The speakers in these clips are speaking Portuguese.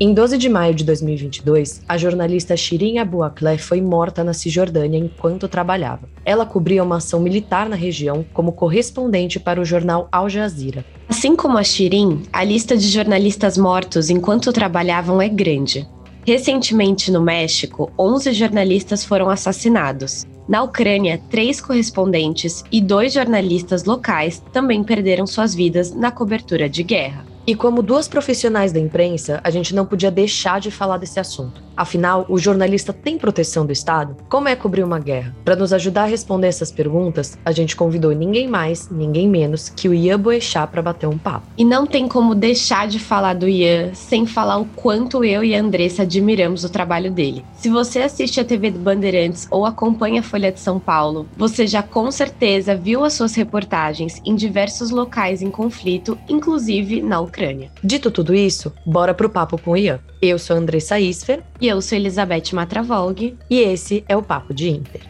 Em 12 de maio de 2022, a jornalista Shirin Abu Akleh foi morta na Cisjordânia enquanto trabalhava. Ela cobria uma ação militar na região como correspondente para o jornal Al Jazeera. Assim como a Shirin, a lista de jornalistas mortos enquanto trabalhavam é grande. Recentemente, no México, 11 jornalistas foram assassinados. Na Ucrânia, três correspondentes e dois jornalistas locais também perderam suas vidas na cobertura de guerra. E como duas profissionais da imprensa, a gente não podia deixar de falar desse assunto. Afinal, o jornalista tem proteção do Estado? Como é cobrir uma guerra? Para nos ajudar a responder essas perguntas, a gente convidou ninguém mais, ninguém menos que o Ian Boechat para bater um papo. E não tem como deixar de falar do Ian sem falar o quanto eu e a Andressa admiramos o trabalho dele. Se você assiste a TV do Bandeirantes ou acompanha a Folha de São Paulo, você já com certeza viu as suas reportagens em diversos locais em conflito, inclusive na Ucrânia. Dito tudo isso, bora pro papo com o Ian. Eu sou a Andressa Isfer. E eu sou Elizabeth Matravolg. E esse é o Papo de Inter.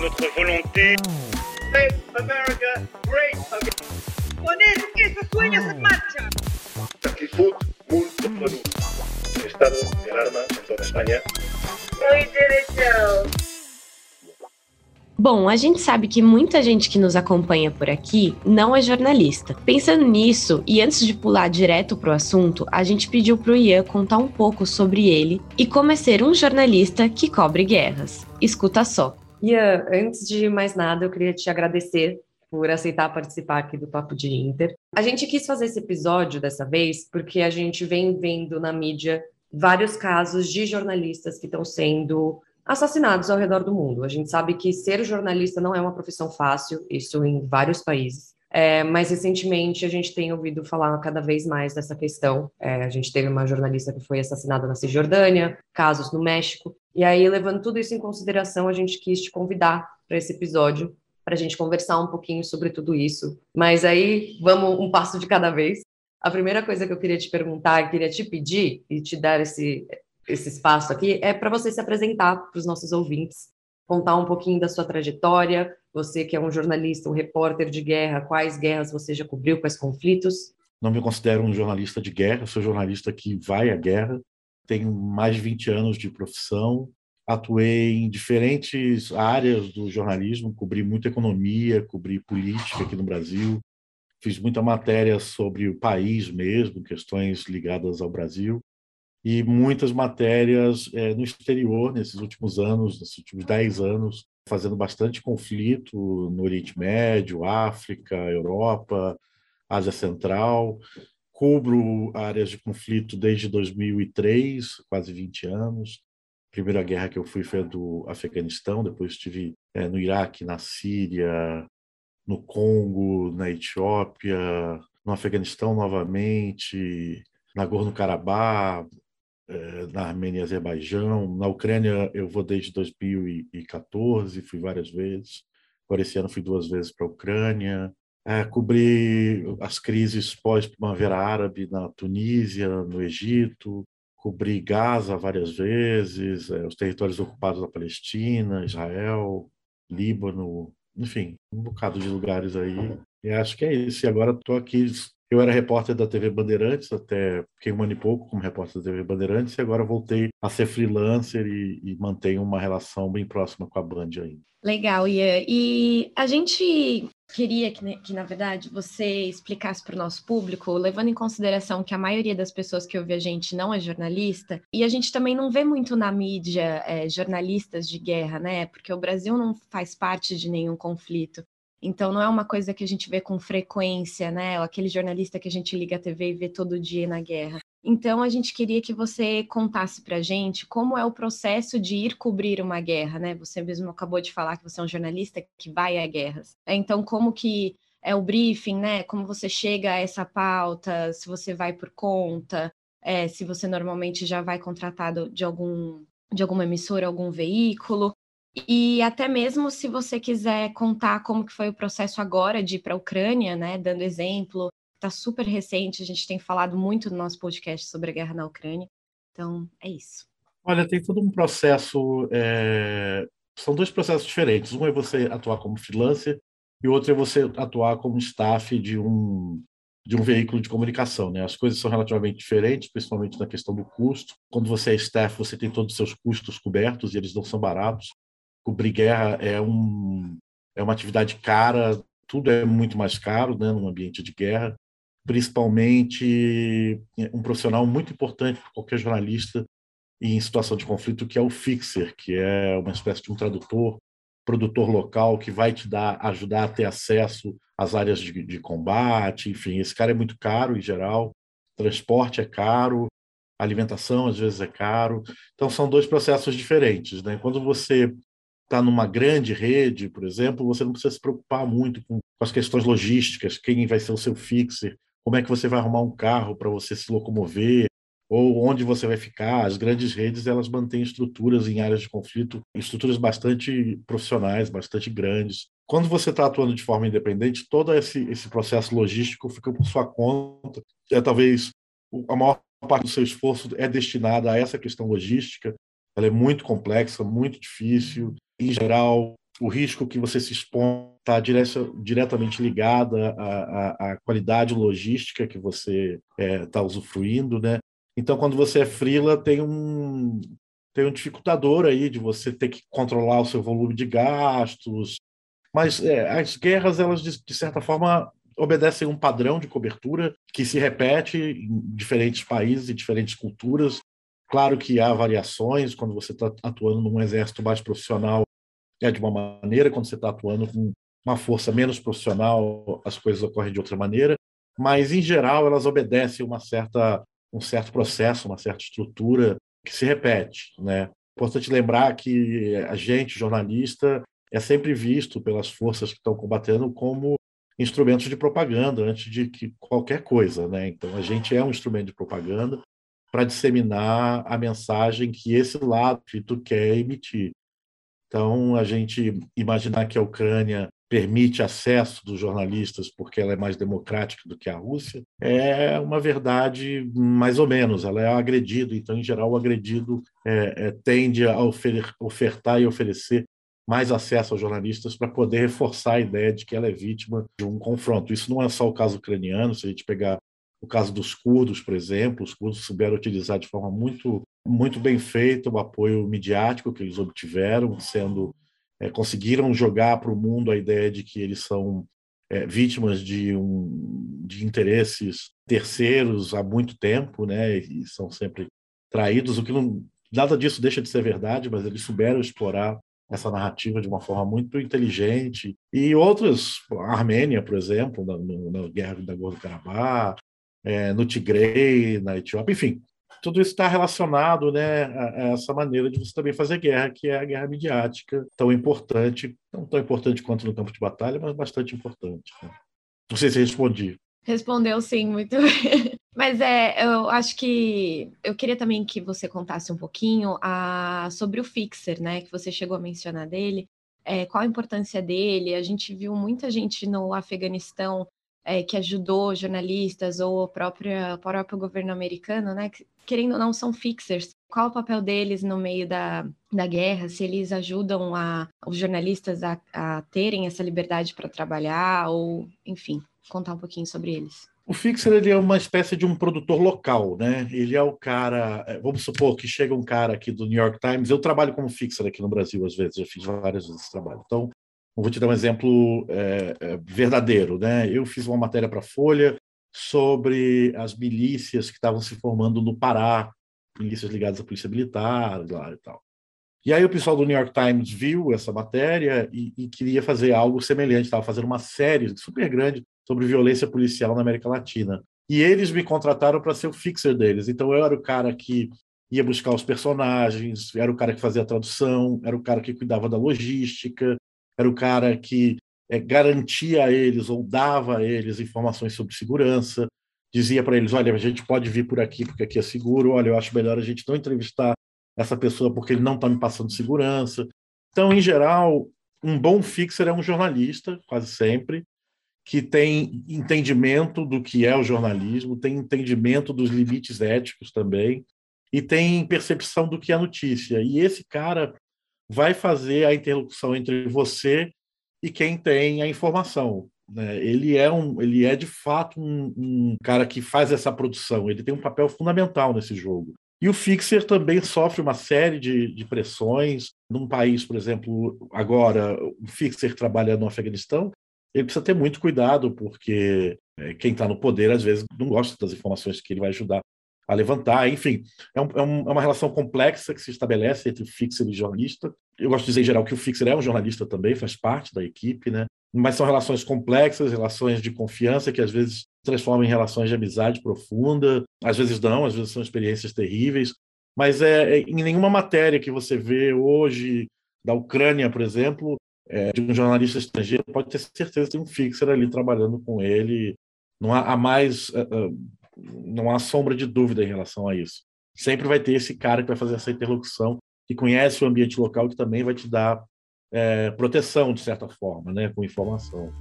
Notre volonté. Bom, a gente sabe que muita gente que nos acompanha por aqui não é jornalista. Pensando nisso, e antes de pular direto pro assunto, a gente pediu pro Ian contar um pouco sobre ele e como é ser um jornalista que cobre guerras. Escuta só. Ian, antes de mais nada, eu queria te agradecer por aceitar participar aqui do Papo de Inter. A gente quis fazer esse episódio dessa vez porque a gente vem vendo na mídia vários casos de jornalistas que estão sendo assassinados ao redor do mundo. A gente sabe que ser jornalista não é uma profissão fácil, isso em vários países. É, mas recentemente a gente tem ouvido falar cada vez mais dessa questão. É, a gente teve uma jornalista que foi assassinada na Cisjordânia, casos no México. E aí, levando tudo isso em consideração, a gente quis te convidar para esse episódio, para a gente conversar um pouquinho sobre tudo isso. Mas aí, vamos um passo de cada vez. A primeira coisa que eu queria te perguntar, queria te pedir e te dar esse, esse espaço aqui é para você se apresentar para os nossos ouvintes, contar um pouquinho da sua trajetória, você que é um jornalista, um repórter de guerra, quais guerras você já cobriu, quais conflitos? Não me considero um jornalista de guerra, sou jornalista que vai à guerra, tenho mais de 20 anos de profissão, atuei em diferentes áreas do jornalismo, cobri muita economia, cobri política aqui no Brasil, fiz muita matéria sobre o país mesmo, questões ligadas ao Brasil, e muitas matérias é, no exterior nesses últimos anos, nesses últimos dez anos, fazendo bastante conflito no Oriente Médio, África, Europa, Ásia Central. Cubro áreas de conflito desde 2003, quase 20 anos. A primeira guerra que eu fui foi a do Afeganistão, depois estive é, no Iraque, na Síria, no Congo, na Etiópia, no Afeganistão novamente, Nagorno-Karabakh, na Armênia e Azerbaijão. Na Ucrânia eu vou desde 2014, fui várias vezes. Agora esse ano fui duas vezes para a Ucrânia. É, cobri as crises pós-primavera árabe na Tunísia, no Egito. Cobri Gaza várias vezes, é, os territórios ocupados da Palestina, Israel, Líbano, enfim, um bocado de lugares aí. E acho que é isso. E agora estou aqui eu era repórter da TV Bandeirantes, até fiquei um ano e pouco como repórter da TV Bandeirantes, e agora voltei a ser freelancer e, e mantenho uma relação bem próxima com a Band ainda. Legal, Ian. E a gente queria que, que na verdade, você explicasse para o nosso público, levando em consideração que a maioria das pessoas que ouve a gente não é jornalista, e a gente também não vê muito na mídia é, jornalistas de guerra, né? Porque o Brasil não faz parte de nenhum conflito. Então não é uma coisa que a gente vê com frequência, né? Aquele jornalista que a gente liga a TV e vê todo dia na guerra. Então a gente queria que você contasse para gente como é o processo de ir cobrir uma guerra, né? Você mesmo acabou de falar que você é um jornalista que vai a guerras. Então como que é o briefing, né? Como você chega a essa pauta, se você vai por conta, é, se você normalmente já vai contratado de algum de alguma emissora, algum veículo. E até mesmo se você quiser contar como que foi o processo agora de ir para a Ucrânia, né, dando exemplo, está super recente, a gente tem falado muito no nosso podcast sobre a guerra na Ucrânia. Então, é isso. Olha, tem todo um processo. É... São dois processos diferentes. Um é você atuar como freelancer e o outro é você atuar como staff de um de um veículo de comunicação. Né? As coisas são relativamente diferentes, principalmente na questão do custo. Quando você é staff, você tem todos os seus custos cobertos e eles não são baratos. Cobrir guerra é, um, é uma atividade cara, tudo é muito mais caro né, num ambiente de guerra. Principalmente um profissional muito importante para qualquer jornalista em situação de conflito, que é o fixer, que é uma espécie de um tradutor, produtor local que vai te dar, ajudar a ter acesso às áreas de, de combate, enfim, esse cara é muito caro em geral, transporte é caro, alimentação às vezes é caro, então são dois processos diferentes, né? Quando você está numa grande rede, por exemplo, você não precisa se preocupar muito com, as questões logísticas, quem vai ser o seu fixer, como é que você vai arrumar um carro para você se locomover, ou onde você vai ficar. As grandes redes elas mantêm estruturas em áreas de conflito, estruturas bastante profissionais, bastante grandes. Quando você está atuando de forma independente, todo esse, esse processo logístico fica por sua conta. É talvez a maior parte do seu esforço é destinada a essa questão logística. Ela é muito complexa, muito difícil. Em geral, o risco que você se expõe está diretamente ligada à, à, à, qualidade logística que você está é, tá usufruindo, né? Então, quando você é frila, tem um tem um dificultador aí de você ter que controlar o seu volume de gastos. Mas é, as guerras, elas de, de certa forma obedecem um padrão de cobertura que se repete em diferentes países e diferentes culturas. Claro que há variações quando você está atuando num exército mais profissional é de uma maneira, quando você está atuando com uma força menos profissional, as coisas ocorrem de outra maneira, mas em geral elas obedecem uma certa um certo processo, uma certa estrutura que se repete. Né? Importante lembrar que a gente, jornalista, é sempre visto pelas forças que estão combatendo como instrumentos de propaganda antes de que qualquer coisa. Né? Então, a gente é um instrumento de propaganda para disseminar a mensagem que esse lado quer emitir. Então, a gente imaginar que a Ucrânia permite acesso dos jornalistas porque ela é mais democrática do que a Rússia, é uma verdade mais ou menos. Ela é agredido, então, em geral, o agredido é, é, tende a ofer ofertar e oferecer mais acesso aos jornalistas para poder reforçar a ideia de que ela é vítima de um confronto. Isso não é só o caso ucraniano, se a gente pegar o caso dos curdos, por exemplo, os curdos souberam utilizar de forma muito, muito bem feita o apoio midiático que eles obtiveram, sendo é, conseguiram jogar para o mundo a ideia de que eles são é, vítimas de, um, de interesses terceiros há muito tempo, né, e são sempre traídos, o que não, nada disso deixa de ser verdade, mas eles souberam explorar essa narrativa de uma forma muito inteligente. E outras, a Armênia, por exemplo, na, na guerra da Gordo-Karabakh, é, no Tigre, na Etiópia, enfim, tudo isso está relacionado né, a, essa maneira de você também fazer guerra, que é a guerra midiática, tão importante, não tão importante quanto no campo de batalha, mas bastante importante. Né? Não sei se respondi. Respondeu sim, muito bem. Mas é, eu acho que eu queria também que você contasse um pouquinho a, sobre o Fixer, né? Que você chegou a mencionar dele. É, qual a importância dele? A gente viu muita gente no Afeganistão é, que ajudou jornalistas ou o próprio, o próprio governo americano, né? Que, querendo ou não, são fixers. Qual o papel deles no meio da, da guerra? Se eles ajudam a, os jornalistas a, a terem essa liberdade para trabalhar ou, enfim, contar um pouquinho sobre eles. O Fixer ele é uma espécie de um produtor local, né? Ele é o cara. É, vamos supor que chega um cara aqui do New York Times. Eu trabalho como Fixer aqui no Brasil às vezes, já fiz várias vezes esse trabalho. Então, vou te dar um exemplo é, é, verdadeiro, né? Eu fiz uma matéria para a Folha sobre as milícias que estavam se formando no Pará, milícias ligadas à polícia militar lá e tal. E aí o pessoal do New York Times viu essa matéria e, e queria fazer algo semelhante, estava fazendo uma série super grande sobre violência policial na América Latina. E eles me contrataram para ser o fixer deles. Então eu era o cara que ia buscar os personagens, era o cara que fazia a tradução, era o cara que cuidava da logística, era o cara que é, garantia a eles ou dava a eles informações sobre segurança, dizia para eles: olha, a gente pode vir por aqui porque aqui é seguro, olha, eu acho melhor a gente não entrevistar essa pessoa porque ele não está me passando segurança. Então, em geral, um bom fixer é um jornalista, quase sempre, que tem entendimento do que é o jornalismo, tem entendimento dos limites éticos também, e tem percepção do que é notícia. E esse cara vai fazer a interlocução entre você e quem tem a informação. Né? Ele é um, ele é de fato um, um cara que faz essa produção. Ele tem um papel fundamental nesse jogo. E o Fixer também sofre uma série de, de pressões. Num país, por exemplo, agora, o Fixer trabalha no Afeganistão, ele precisa ter muito cuidado, porque é, quem está no poder, às vezes, não gosta das informações que ele vai ajudar a levantar. Enfim, é, um, é, um, é uma relação complexa que se estabelece entre Fixer e jornalista. Eu gosto de dizer, em geral, que o Fixer é um jornalista também, faz parte da equipe, né? mas são relações complexas, relações de confiança que às vezes transformam em relações de amizade profunda, às vezes não, às vezes são experiências terríveis, mas é, é em nenhuma matéria que você vê hoje da Ucrânia, por exemplo, é, de um jornalista estrangeiro, pode ter certeza que tem um fixer ali trabalhando com ele. Não há, há mais, uh, uh, não há sombra de dúvida em relação a isso. Sempre vai ter esse cara que vai fazer essa interlocução, que conhece o ambiente local, que também vai te dar é, proteção, de certa forma, né, com informação.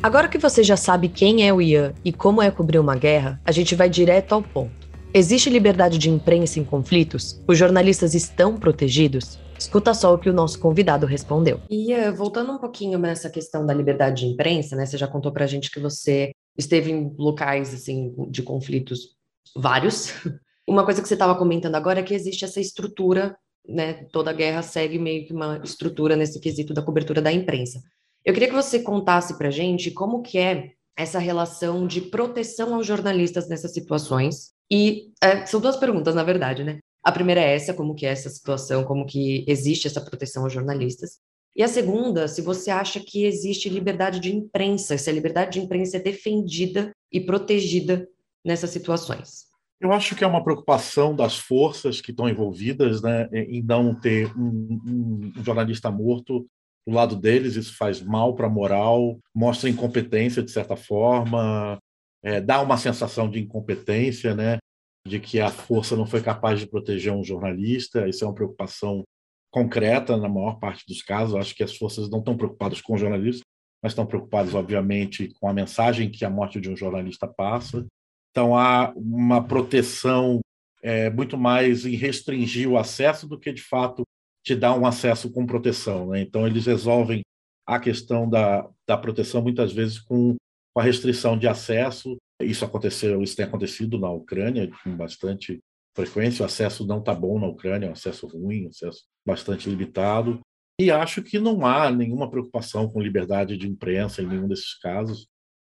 Agora que você já sabe quem é o Ian e como é cobrir uma guerra, a gente vai direto ao ponto. Existe liberdade de imprensa em conflitos? Os jornalistas estão protegidos? Escuta só o que o nosso convidado respondeu. Ian, voltando um pouquinho nessa questão da liberdade de imprensa, né? Você já contou pra gente que você esteve em locais assim de conflitos vários. Uma coisa que você estava comentando agora é que existe essa estrutura, né? Toda guerra segue meio que uma estrutura nesse quesito da cobertura da imprensa. Eu queria que você contasse para gente como que é essa relação de proteção aos jornalistas nessas situações. E é, são duas perguntas, na verdade, né? A primeira é essa, como que é essa situação, como que existe essa proteção aos jornalistas. E a segunda, se você acha que existe liberdade de imprensa, se a liberdade de imprensa é defendida e protegida nessas situações? Eu acho que é uma preocupação das forças que estão envolvidas né, em não ter um, um jornalista morto do lado deles. Isso faz mal para a moral, mostra incompetência de certa forma, é, dá uma sensação de incompetência, né, de que a força não foi capaz de proteger um jornalista. Isso é uma preocupação concreta na maior parte dos casos. Acho que as forças não estão preocupadas com o jornalista, mas estão preocupadas, obviamente, com a mensagem que a morte de um jornalista passa. Então, há uma proteção é, muito mais em restringir o acesso do que, de fato, te dar um acesso com proteção. Né? Então, eles resolvem a questão da, da proteção muitas vezes com, com a restrição de acesso. Isso aconteceu, isso tem acontecido na Ucrânia com bastante frequência. O acesso não está bom na Ucrânia, é um acesso ruim, um acesso bastante limitado. E acho que não há nenhuma preocupação com liberdade de imprensa em nenhum desses casos.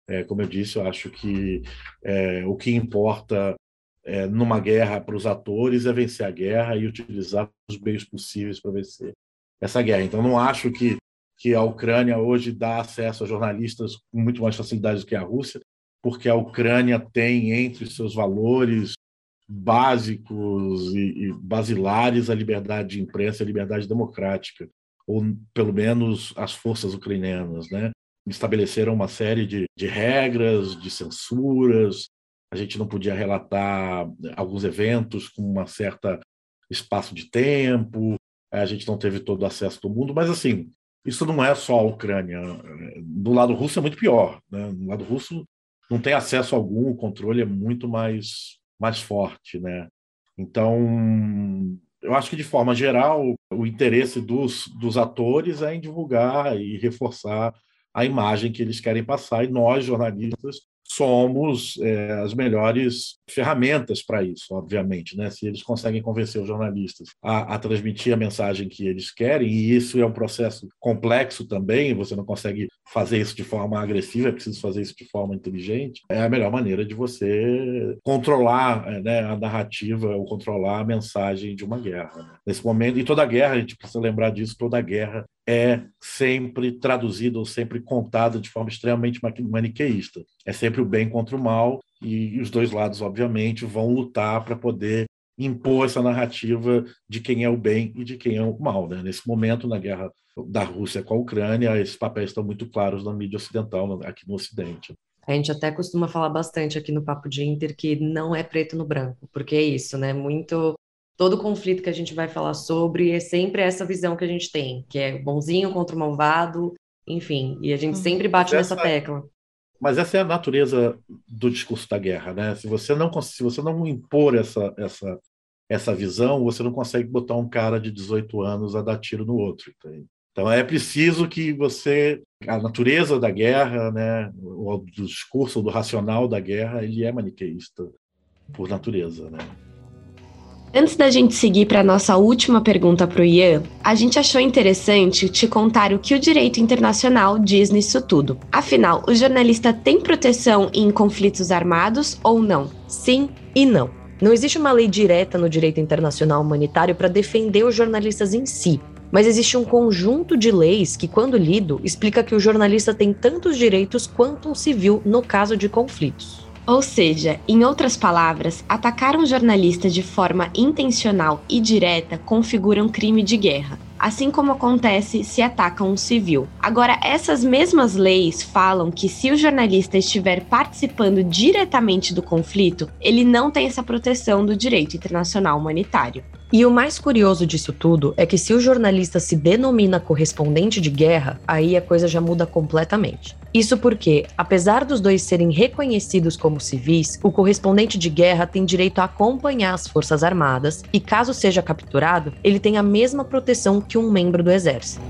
É, como eu disse, eu acho que é, o que importa é, numa guerra para os atores é vencer a guerra e utilizar os meios possíveis para vencer essa guerra. Então, não acho que, que a Ucrânia hoje dá acesso a jornalistas com muito mais facilidade do que a Rússia, porque a Ucrânia tem entre seus valores básicos e, e basilares a liberdade de imprensa e a liberdade democrática, ou pelo menos as forças ucranianas, né? estabeleceram uma série de, de regras, de censuras. A gente não podia relatar alguns eventos com uma certa espaço de tempo. A gente não teve todo o acesso do mundo, mas assim, isso não é só a Ucrânia. Do lado russo é muito pior. Né? Do lado russo não tem acesso algum, o controle é muito mais, mais forte. Né? Então, eu acho que, de forma geral, o interesse dos, dos atores é em divulgar e reforçar a imagem que eles querem passar, e nós, jornalistas, somos é, as melhores ferramentas para isso, obviamente. Né? Se eles conseguem convencer os jornalistas a, a, transmitir a mensagem que eles querem, e isso é um processo complexo também, você não consegue fazer isso de forma agressiva, é preciso fazer isso de forma inteligente, é a melhor maneira de você controlar é, né, a narrativa ou controlar a mensagem de uma guerra. Né? Nesse momento, e toda guerra, a gente precisa lembrar disso, toda guerra é sempre traduzida ou sempre contada de forma extremamente maniqueísta. É sempre o bem contra o mal, e os dois lados, obviamente, vão lutar para poder impor essa narrativa de quem é o bem e de quem é o mal. Né? Nesse momento, na guerra da Rússia com a Ucrânia, esses papéis estão muito claros na mídia ocidental, aqui no Ocidente. A gente até costuma falar bastante aqui no Papo de Inter que não é preto no branco, porque é isso, né? Muito todo conflito que a gente vai falar sobre é sempre essa visão que a gente tem, que é bonzinho contra o malvado, enfim, e a gente uhum. sempre bate essa, nessa tecla. Mas essa é a natureza do discurso da guerra, né? Se você não se você não impor essa essa essa visão, você não consegue botar um cara de 18 anos a dar tiro no outro. Então é preciso que você a natureza da guerra, né, o discurso do racional da guerra, ele é maniqueísta por natureza, né? Antes da gente seguir para a nossa última pergunta para o Ian, a gente achou interessante te contar o que o direito internacional diz nisso tudo. Afinal, o jornalista tem proteção em conflitos armados ou não? Sim e não. Não existe uma lei direta no direito internacional humanitário para defender os jornalistas em si, mas existe um conjunto de leis que, quando lido, explica que o jornalista tem tantos direitos quanto um civil no caso de conflitos. Ou seja, em outras palavras, atacar um jornalista de forma intencional e direta configura um crime de guerra, assim como acontece se atacam um civil. Agora, essas mesmas leis falam que se o jornalista estiver participando diretamente do conflito, ele não tem essa proteção do direito internacional humanitário. E o mais curioso disso tudo é que se o jornalista se denomina correspondente de guerra, aí a coisa já muda completamente. Isso porque, apesar dos dois serem reconhecidos como civis, o correspondente de guerra tem direito a acompanhar as Forças Armadas e, caso seja capturado, ele tem a mesma proteção que um membro do Exército.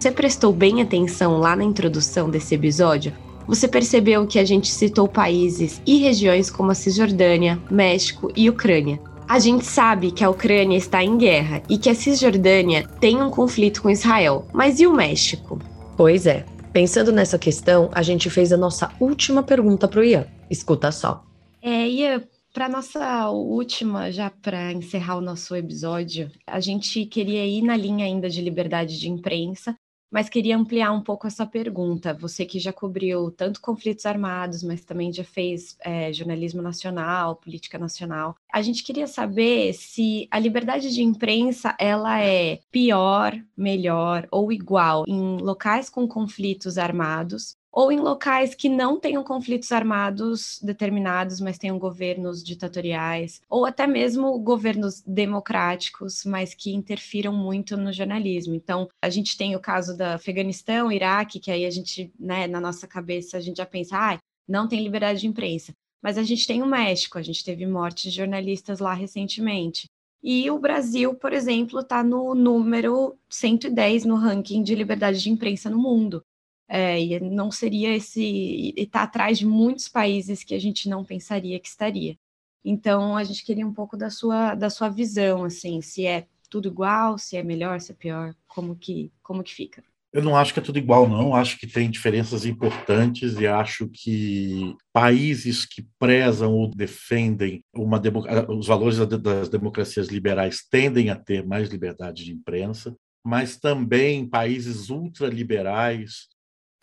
Você prestou bem atenção lá na introdução desse episódio? Você percebeu que a gente citou países e regiões como a Cisjordânia, México e Ucrânia. A gente sabe que a Ucrânia está em guerra e que a Cisjordânia tem um conflito com Israel. Mas e o México? Pois é. Pensando nessa questão, a gente fez a nossa última pergunta para o Ian. Escuta só. É, Ian, para nossa última, já para encerrar o nosso episódio, a gente queria ir na linha ainda de liberdade de imprensa, mas queria ampliar um pouco essa pergunta. Você que já cobriu tanto conflitos armados, mas também já fez é, jornalismo nacional, política nacional. A gente queria saber se a liberdade de imprensa ela é pior, melhor ou igual em locais com conflitos armados ou em locais que não tenham conflitos armados determinados, mas tenham governos ditatoriais, ou até mesmo governos democráticos, mas que interfiram muito no jornalismo. Então, a gente tem o caso da Afeganistão, Iraque, que aí a gente, né, na nossa cabeça, a gente já pensa, ah, não tem liberdade de imprensa. Mas a gente tem o México, a gente teve mortes de jornalistas lá recentemente. E o Brasil, por exemplo, está no número 110 no ranking de liberdade de imprensa no mundo. É, e não seria esse. Está atrás de muitos países que a gente não pensaria que estaria. Então, a gente queria um pouco da sua, da sua visão, assim, se é tudo igual, se é melhor, se é pior, como que, como que fica? Eu não acho que é tudo igual, não. Acho que tem diferenças importantes e acho que países que prezam ou defendem uma os valores das democracias liberais tendem a ter mais liberdade de imprensa, mas também países ultraliberais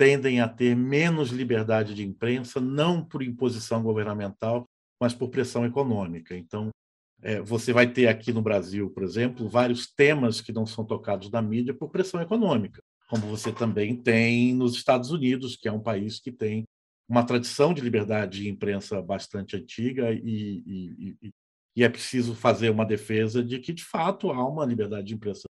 tendem a ter menos liberdade de imprensa, não por imposição governamental, mas por pressão econômica. Então, é, você vai ter aqui no Brasil, por exemplo, vários temas que não são tocados na mídia por pressão econômica, como você também tem nos Estados Unidos, que é um país que tem uma tradição de liberdade de imprensa bastante antiga e, e, e, e é preciso fazer uma defesa de que, de fato, há uma liberdade de imprensa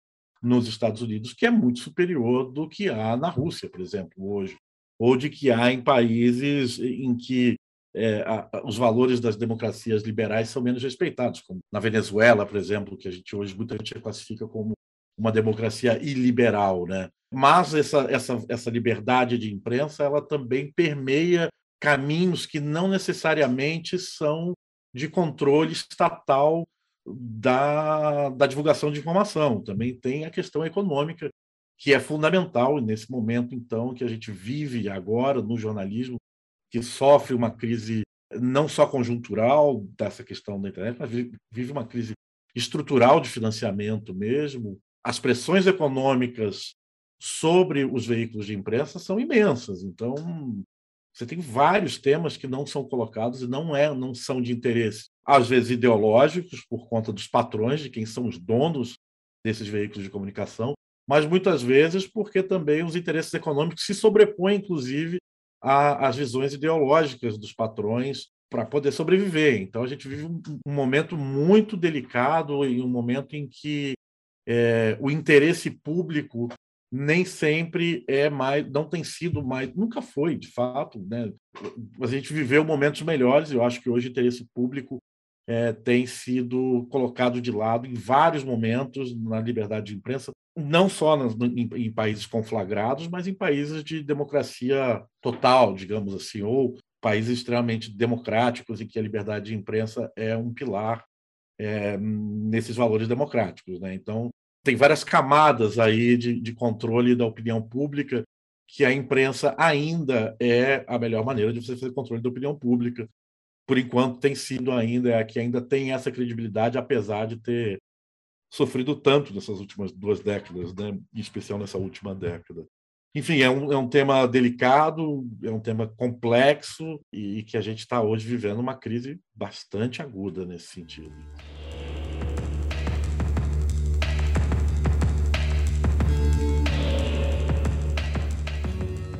nos Estados Unidos, que é muito superior do que há na Rússia, por exemplo, hoje, ou de que há em países em que é, a, os valores das democracias liberais são menos respeitados, como na Venezuela, por exemplo, que a gente hoje muita gente classifica como uma democracia iliberal, né? Mas essa, essa, essa liberdade de imprensa ela também permeia caminhos que não necessariamente são de controle estatal da, da divulgação de informação. Também tem a questão econômica, que é fundamental nesse momento, então, que a gente vive agora no jornalismo, que sofre uma crise não só conjuntural dessa questão da internet, mas vive uma crise estrutural de financiamento mesmo. As pressões econômicas sobre os veículos de imprensa são imensas. Então, você tem vários temas que não são colocados e não é, não são de interesse, às vezes ideológicos por conta dos patrões de quem são os donos desses veículos de comunicação, mas muitas vezes porque também os interesses econômicos se sobrepõem, inclusive, às visões ideológicas dos patrões para poder sobreviver. Então a gente vive um, um momento muito delicado e um momento em que é, o interesse público nem sempre é mais, não tem sido mais, nunca foi, de fato, né? A gente viveu momentos melhores, eu acho que hoje o interesse público é, tem sido colocado de lado em vários momentos na liberdade de imprensa, não só nas, em, em, países conflagrados, mas em países de democracia total, digamos assim, ou países extremamente democráticos em que a liberdade de imprensa é um pilar é, nesses valores democráticos. Né? Então, tem várias camadas aí de, de controle da opinião pública que a imprensa ainda é a melhor maneira de você fazer controle da opinião pública. Por enquanto tem sido ainda, é a que ainda tem essa credibilidade, apesar de ter sofrido tanto nessas últimas duas décadas, né? em especial nessa última década. Enfim, é um, é um tema delicado, é um tema complexo e que a gente está hoje vivendo uma crise bastante aguda nesse sentido.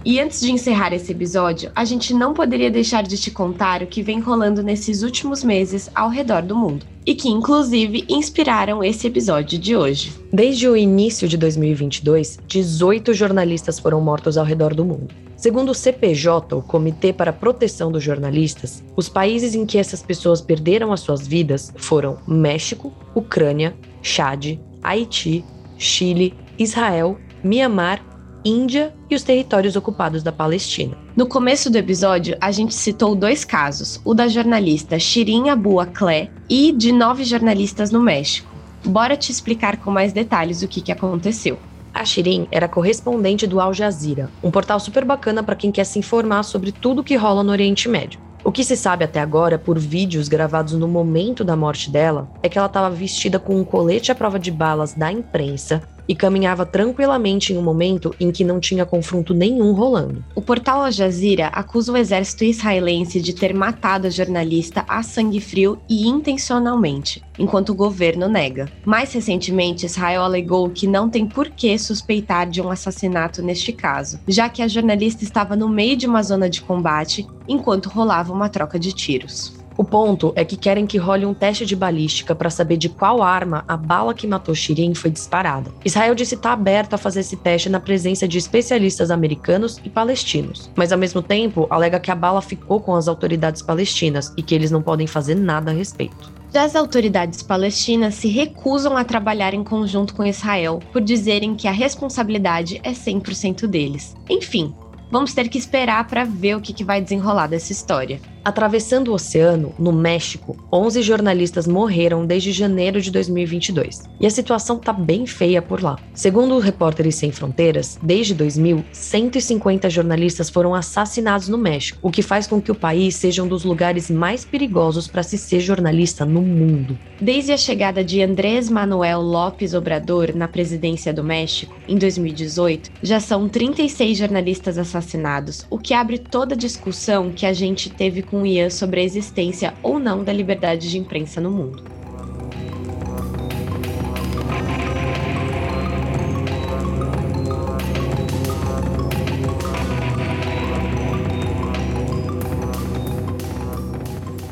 E antes de encerrar esse episódio, a gente não poderia deixar de te contar o que vem rolando nesses últimos meses ao redor do mundo. E que, inclusive, inspiraram esse episódio de hoje. Desde o início de 2022, 18 jornalistas foram mortos ao redor do mundo. Segundo o CPJ, o Comitê para a Proteção dos Jornalistas, os países em que essas pessoas perderam as suas vidas foram México, Ucrânia, Chad, Haiti, Chile, Israel, Mianmar Índia e os territórios ocupados da Palestina. No começo do episódio, a gente citou dois casos, o da jornalista Shirin Abu Akleh e de nove jornalistas no México. Bora te explicar com mais detalhes o que, que aconteceu. A Shirin era correspondente do Al Jazeera, um portal super bacana para quem quer se informar sobre tudo que rola no Oriente Médio. O que se sabe até agora, por vídeos gravados no momento da morte dela, é que ela estava vestida com um colete à prova de balas da imprensa e caminhava tranquilamente em um momento em que não tinha confronto nenhum rolando. O portal Al Jazeera acusa o exército israelense de ter matado a jornalista a sangue frio e intencionalmente, enquanto o governo nega. Mais recentemente, Israel alegou que não tem por que suspeitar de um assassinato neste caso, já que a jornalista estava no meio de uma zona de combate enquanto rolava uma troca de tiros. O ponto é que querem que role um teste de balística para saber de qual arma a bala que matou Shirin foi disparada. Israel disse estar tá aberto a fazer esse teste na presença de especialistas americanos e palestinos, mas ao mesmo tempo alega que a bala ficou com as autoridades palestinas e que eles não podem fazer nada a respeito. Já as autoridades palestinas se recusam a trabalhar em conjunto com Israel por dizerem que a responsabilidade é 100% deles. Enfim, vamos ter que esperar para ver o que, que vai desenrolar dessa história. Atravessando o oceano, no México, 11 jornalistas morreram desde janeiro de 2022. E a situação tá bem feia por lá. Segundo o Repórteres Sem Fronteiras, desde 2000, 150 jornalistas foram assassinados no México, o que faz com que o país seja um dos lugares mais perigosos para se ser jornalista no mundo. Desde a chegada de Andrés Manuel López Obrador na presidência do México, em 2018, já são 36 jornalistas assassinados, o que abre toda a discussão que a gente teve com o Ian sobre a existência ou não da liberdade de imprensa no mundo.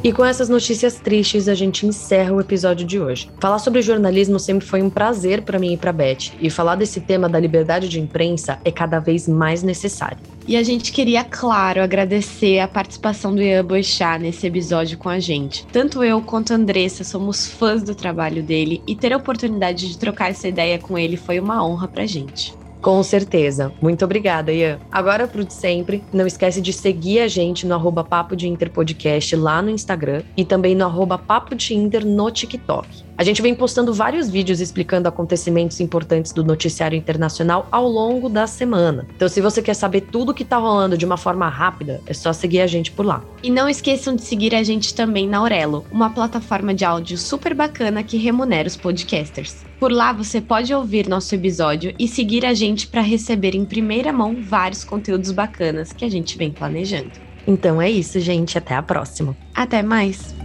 E com essas notícias tristes, a gente encerra o episódio de hoje. Falar sobre jornalismo sempre foi um prazer para mim e para Beth, e falar desse tema da liberdade de imprensa é cada vez mais necessário. E a gente queria, claro, agradecer a participação do Ian Boixá nesse episódio com a gente. Tanto eu quanto a Andressa somos fãs do trabalho dele e ter a oportunidade de trocar essa ideia com ele foi uma honra pra gente. Com certeza. Muito obrigada, Ian. Agora, pro de sempre, não esquece de seguir a gente no arroba Papo de Inter Podcast lá no Instagram e também no arroba Papo de Inter no TikTok. A gente vem postando vários vídeos explicando acontecimentos importantes do noticiário internacional ao longo da semana. Então, se você quer saber tudo o que tá rolando de uma forma rápida, é só seguir a gente por lá. E não esqueçam de seguir a gente também na Aurelo, uma plataforma de áudio super bacana que remunera os podcasters. Por lá você pode ouvir nosso episódio e seguir a gente para receber em primeira mão vários conteúdos bacanas que a gente vem planejando. Então é isso, gente. Até a próxima. Até mais!